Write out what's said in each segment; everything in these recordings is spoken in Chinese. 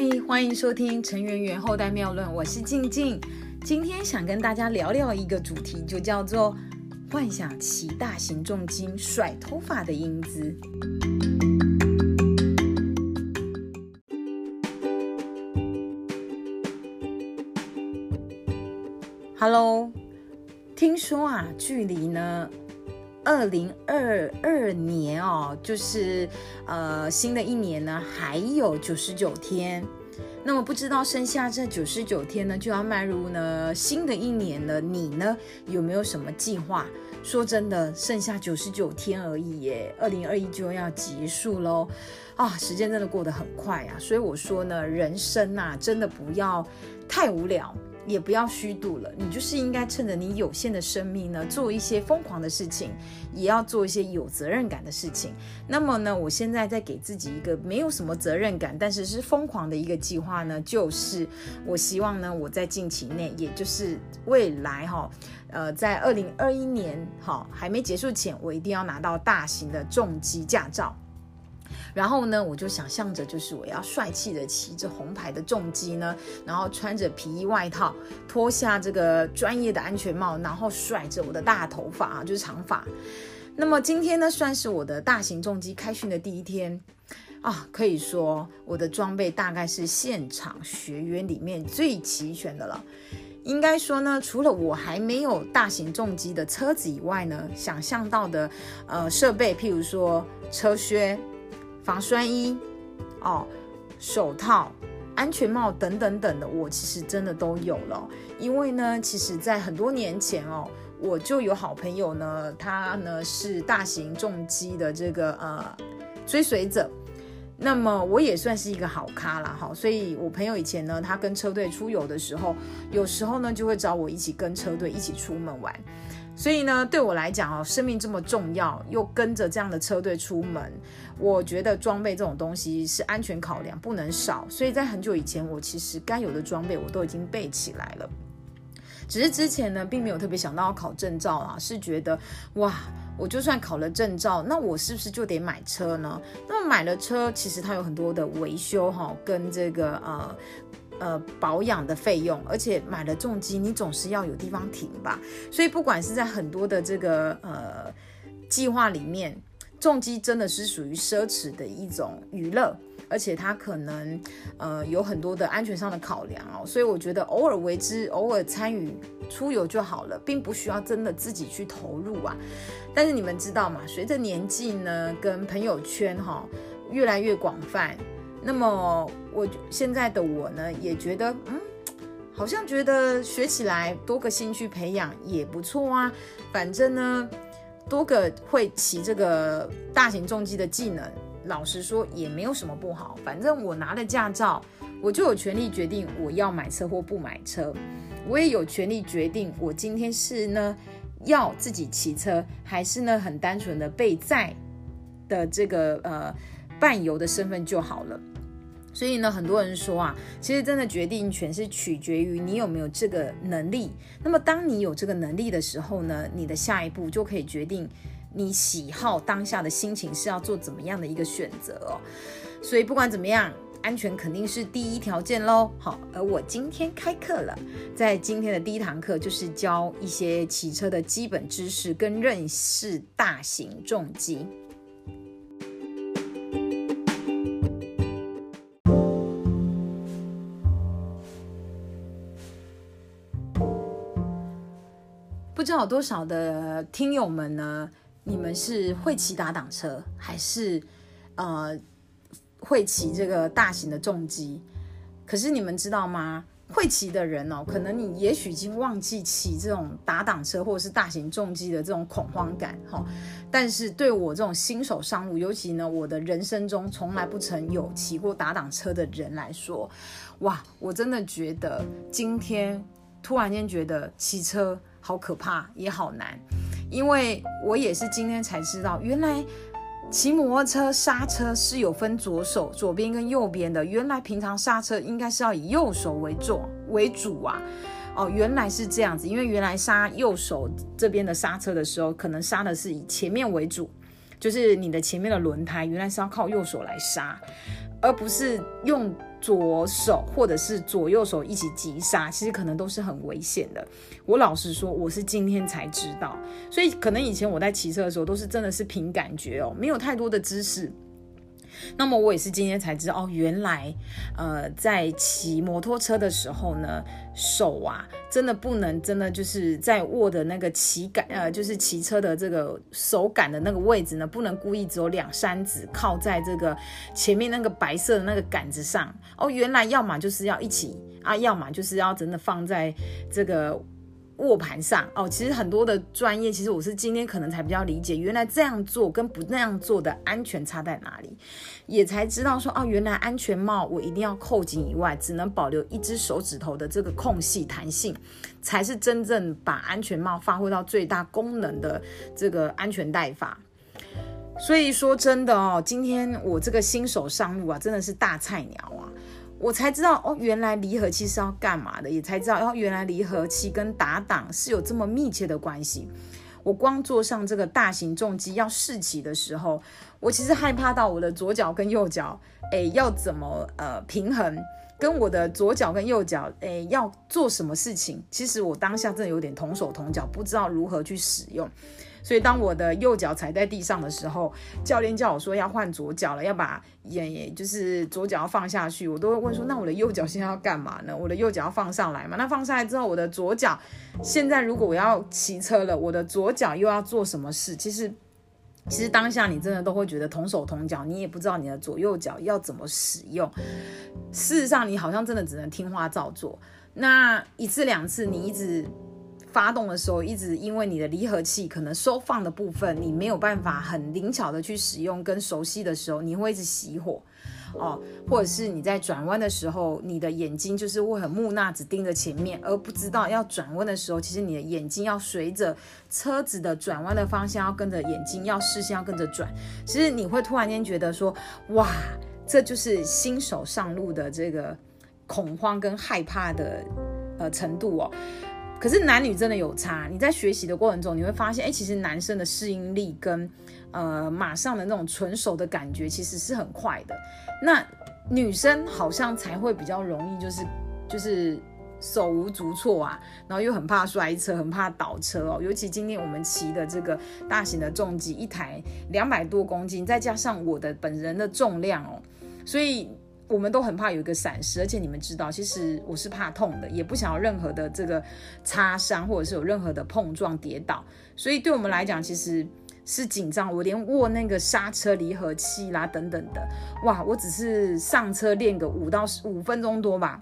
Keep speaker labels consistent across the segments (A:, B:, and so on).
A: 嗨，欢迎收听《陈圆圆后代妙论》，我是静静。今天想跟大家聊聊一个主题，就叫做幻想骑大型重金甩头发的英姿。Hello，听说啊，距离呢？二零二二年哦，就是呃新的一年呢，还有九十九天。那么不知道剩下这九十九天呢，就要迈入呢新的一年了。你呢有没有什么计划？说真的，剩下九十九天而已耶，二零二一就要结束喽啊！时间真的过得很快啊，所以我说呢，人生呐，真的不要太无聊。也不要虚度了，你就是应该趁着你有限的生命呢，做一些疯狂的事情，也要做一些有责任感的事情。那么呢，我现在在给自己一个没有什么责任感，但是是疯狂的一个计划呢，就是我希望呢，我在近期内，也就是未来哈，呃，在二零二一年哈还没结束前，我一定要拿到大型的重机驾照。然后呢，我就想象着，就是我要帅气的骑着红牌的重机呢，然后穿着皮衣外套，脱下这个专业的安全帽，然后甩着我的大头发啊，就是长发。那么今天呢，算是我的大型重机开训的第一天啊，可以说我的装备大概是现场学员里面最齐全的了。应该说呢，除了我还没有大型重机的车子以外呢，想象到的呃设备，譬如说车靴。防摔衣、哦，手套、安全帽等等等的，我其实真的都有了。因为呢，其实在很多年前哦，我就有好朋友呢，他呢是大型重机的这个呃追随者，那么我也算是一个好咖了哈。所以我朋友以前呢，他跟车队出游的时候，有时候呢就会找我一起跟车队一起出门玩。所以呢，对我来讲哦，生命这么重要，又跟着这样的车队出门，我觉得装备这种东西是安全考量，不能少。所以在很久以前，我其实该有的装备我都已经备起来了。只是之前呢，并没有特别想到要考证照啊，是觉得哇，我就算考了证照，那我是不是就得买车呢？那么买了车，其实它有很多的维修哈，跟这个呃。呃，保养的费用，而且买了重机，你总是要有地方停吧。所以不管是在很多的这个呃计划里面，重机真的是属于奢侈的一种娱乐，而且它可能呃有很多的安全上的考量哦。所以我觉得偶尔为之，偶尔参与出游就好了，并不需要真的自己去投入啊。但是你们知道吗？随着年纪呢，跟朋友圈哈越来越广泛。那么我现在的我呢，也觉得，嗯，好像觉得学起来多个兴趣培养也不错啊。反正呢，多个会骑这个大型重机的技能，老实说也没有什么不好。反正我拿了驾照，我就有权利决定我要买车或不买车。我也有权利决定我今天是呢要自己骑车，还是呢很单纯的被载的这个呃伴游的身份就好了。所以呢，很多人说啊，其实真的决定权是取决于你有没有这个能力。那么，当你有这个能力的时候呢，你的下一步就可以决定你喜好当下的心情是要做怎么样的一个选择哦。所以不管怎么样，安全肯定是第一条件喽。好，而我今天开课了，在今天的第一堂课就是教一些骑车的基本知识跟认识大型重机。不知道有多少的听友们呢？你们是会骑打挡车，还是呃会骑这个大型的重机？可是你们知道吗？会骑的人哦，可能你也许已经忘记骑这种打挡车或者是大型重机的这种恐慌感哈。但是对我这种新手上路，尤其呢我的人生中从来不曾有骑过打挡车的人来说，哇，我真的觉得今天突然间觉得骑车。好可怕，也好难，因为我也是今天才知道，原来骑摩托车刹车是有分左手、左边跟右边的。原来平常刹车应该是要以右手为做为主啊。哦，原来是这样子，因为原来刹右手这边的刹车的时候，可能刹的是以前面为主，就是你的前面的轮胎原来是要靠右手来刹，而不是用左手或者是左右手一起急刹，其实可能都是很危险的。我老实说，我是今天才知道，所以可能以前我在骑车的时候都是真的是凭感觉哦，没有太多的知识。那么我也是今天才知道哦，原来，呃，在骑摩托车的时候呢，手啊，真的不能真的就是在握的那个骑杆，呃，就是骑车的这个手杆的那个位置呢，不能故意只有两三指靠在这个前面那个白色的那个杆子上哦，原来要么就是要一起啊，要么就是要真的放在这个。握盘上哦，其实很多的专业，其实我是今天可能才比较理解，原来这样做跟不那样做的安全差在哪里，也才知道说哦，原来安全帽我一定要扣紧以外，只能保留一只手指头的这个空隙弹性，才是真正把安全帽发挥到最大功能的这个安全戴法。所以说真的哦，今天我这个新手上路啊，真的是大菜鸟啊。我才知道哦，原来离合器是要干嘛的，也才知道哦，原来离合器跟打档是有这么密切的关系。我光坐上这个大型重机要试骑的时候，我其实害怕到我的左脚跟右脚，哎，要怎么呃平衡？跟我的左脚跟右脚，哎，要做什么事情？其实我当下真的有点同手同脚，不知道如何去使用。所以当我的右脚踩在地上的时候，教练叫我说要换左脚了，要把也就是左脚要放下去，我都会问说，那我的右脚现在要干嘛呢？我的右脚要放上来嘛？那放上来之后，我的左脚现在如果我要骑车了，我的左脚又要做什么事？其实，其实当下你真的都会觉得同手同脚，你也不知道你的左右脚要怎么使用。事实上，你好像真的只能听话照做。那一次两次，你一直。发动的时候，一直因为你的离合器可能收放的部分，你没有办法很灵巧的去使用跟熟悉的时候，你会一直熄火哦，或者是你在转弯的时候，你的眼睛就是会很木讷，只盯着前面，而不知道要转弯的时候，其实你的眼睛要随着车子的转弯的方向，要跟着眼睛，要视线要跟着转。其实你会突然间觉得说，哇，这就是新手上路的这个恐慌跟害怕的呃程度哦。可是男女真的有差，你在学习的过程中，你会发现，哎，其实男生的适应力跟呃马上的那种纯熟的感觉，其实是很快的。那女生好像才会比较容易，就是就是手无足措啊，然后又很怕摔车，很怕倒车哦。尤其今天我们骑的这个大型的重机，一台两百多公斤，再加上我的本人的重量哦，所以。我们都很怕有一个闪失，而且你们知道，其实我是怕痛的，也不想要任何的这个擦伤，或者是有任何的碰撞跌倒。所以对我们来讲，其实是紧张。我连握那个刹车离合器啦等等的，哇，我只是上车练个五到五分钟多吧，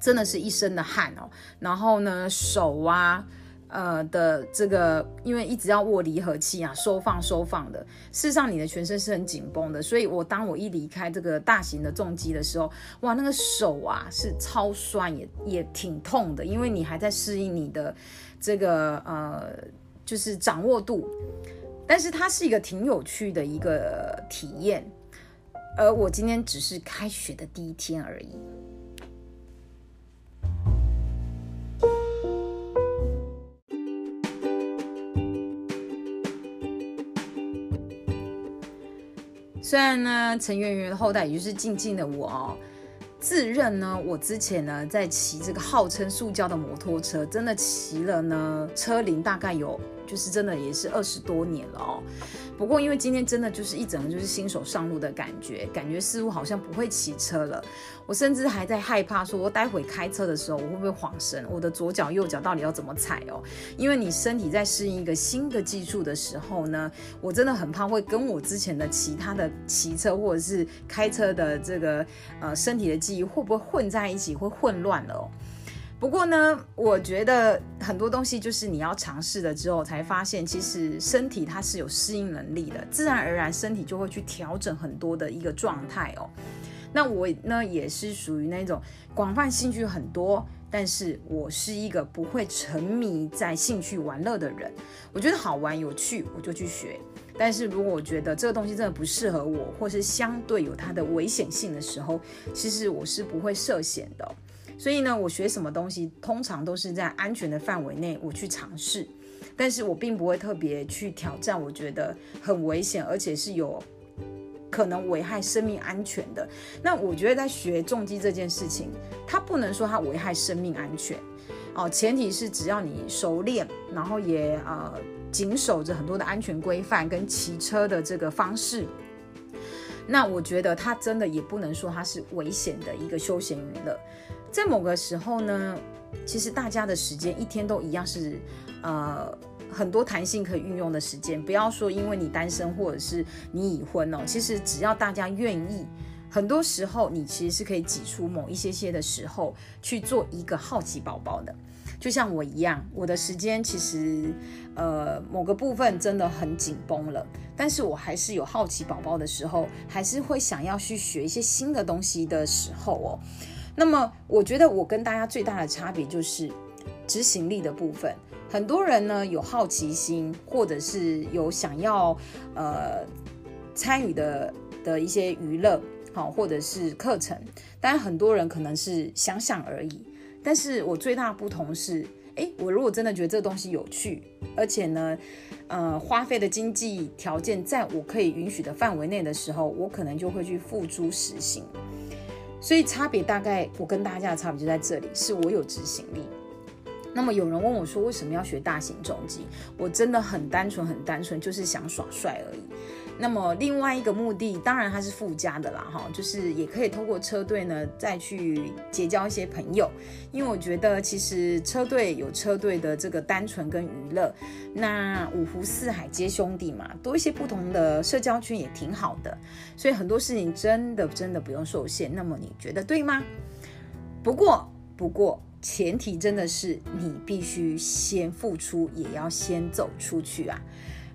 A: 真的是一身的汗哦。然后呢，手啊。呃的这个，因为一直要握离合器啊，收放收放的，事实上你的全身是很紧绷的，所以我当我一离开这个大型的重机的时候，哇，那个手啊是超酸，也也挺痛的，因为你还在适应你的这个呃，就是掌握度，但是它是一个挺有趣的一个体验，而我今天只是开学的第一天而已。虽然呢，陈圆圆的后代也就是静静的我哦，自认呢，我之前呢在骑这个号称塑胶的摩托车，真的骑了呢，车龄大概有，就是真的也是二十多年了哦。不过，因为今天真的就是一整个就是新手上路的感觉，感觉似乎好像不会骑车了。我甚至还在害怕，说我待会开车的时候我会不会晃神？我的左脚右脚到底要怎么踩哦？因为你身体在适应一个新的技术的时候呢，我真的很怕会跟我之前的其他的骑车或者是开车的这个呃身体的记忆会不会混在一起，会混乱了哦。不过呢，我觉得很多东西就是你要尝试了之后，才发现其实身体它是有适应能力的，自然而然身体就会去调整很多的一个状态哦。那我呢也是属于那种广泛兴趣很多，但是我是一个不会沉迷在兴趣玩乐的人。我觉得好玩有趣，我就去学。但是如果我觉得这个东西真的不适合我，或是相对有它的危险性的时候，其实我是不会涉险的。所以呢，我学什么东西，通常都是在安全的范围内我去尝试，但是我并不会特别去挑战，我觉得很危险，而且是有可能危害生命安全的。那我觉得在学重机这件事情，它不能说它危害生命安全哦，前提是只要你熟练，然后也呃谨守着很多的安全规范跟骑车的这个方式。那我觉得它真的也不能说它是危险的一个休闲娱乐，在某个时候呢，其实大家的时间一天都一样是，呃，很多弹性可以运用的时间。不要说因为你单身或者是你已婚哦，其实只要大家愿意，很多时候你其实是可以挤出某一些些的时候去做一个好奇宝宝的。就像我一样，我的时间其实，呃，某个部分真的很紧绷了，但是我还是有好奇宝宝的时候，还是会想要去学一些新的东西的时候哦。那么，我觉得我跟大家最大的差别就是执行力的部分。很多人呢有好奇心，或者是有想要呃参与的的一些娱乐，好，或者是课程，但很多人可能是想想而已。但是我最大的不同是，诶，我如果真的觉得这个东西有趣，而且呢，呃，花费的经济条件在我可以允许的范围内的时候，我可能就会去付诸实行。所以差别大概，我跟大家的差别就在这里，是我有执行力。那么有人问我说，为什么要学大型重机？我真的很单纯，很单纯，就是想耍帅而已。那么另外一个目的，当然它是附加的啦，哈，就是也可以通过车队呢，再去结交一些朋友。因为我觉得其实车队有车队的这个单纯跟娱乐，那五湖四海皆兄弟嘛，多一些不同的社交圈也挺好的。所以很多事情真的真的不用受限。那么你觉得对吗？不过不过前提真的是你必须先付出，也要先走出去啊。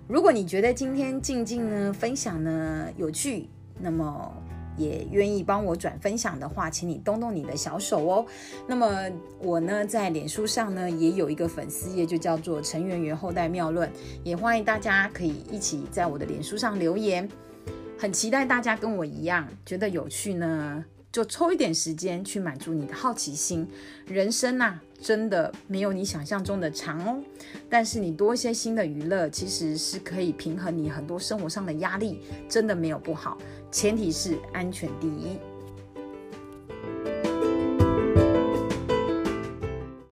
A: 如果你觉得今天静静呢分享呢有趣，那么也愿意帮我转分享的话，请你动动你的小手哦。那么我呢在脸书上呢也有一个粉丝页，就叫做陈圆圆后代妙论，也欢迎大家可以一起在我的脸书上留言。很期待大家跟我一样觉得有趣呢，就抽一点时间去满足你的好奇心。人生呐。真的没有你想象中的长哦，但是你多一些新的娱乐，其实是可以平衡你很多生活上的压力，真的没有不好，前提是安全第一。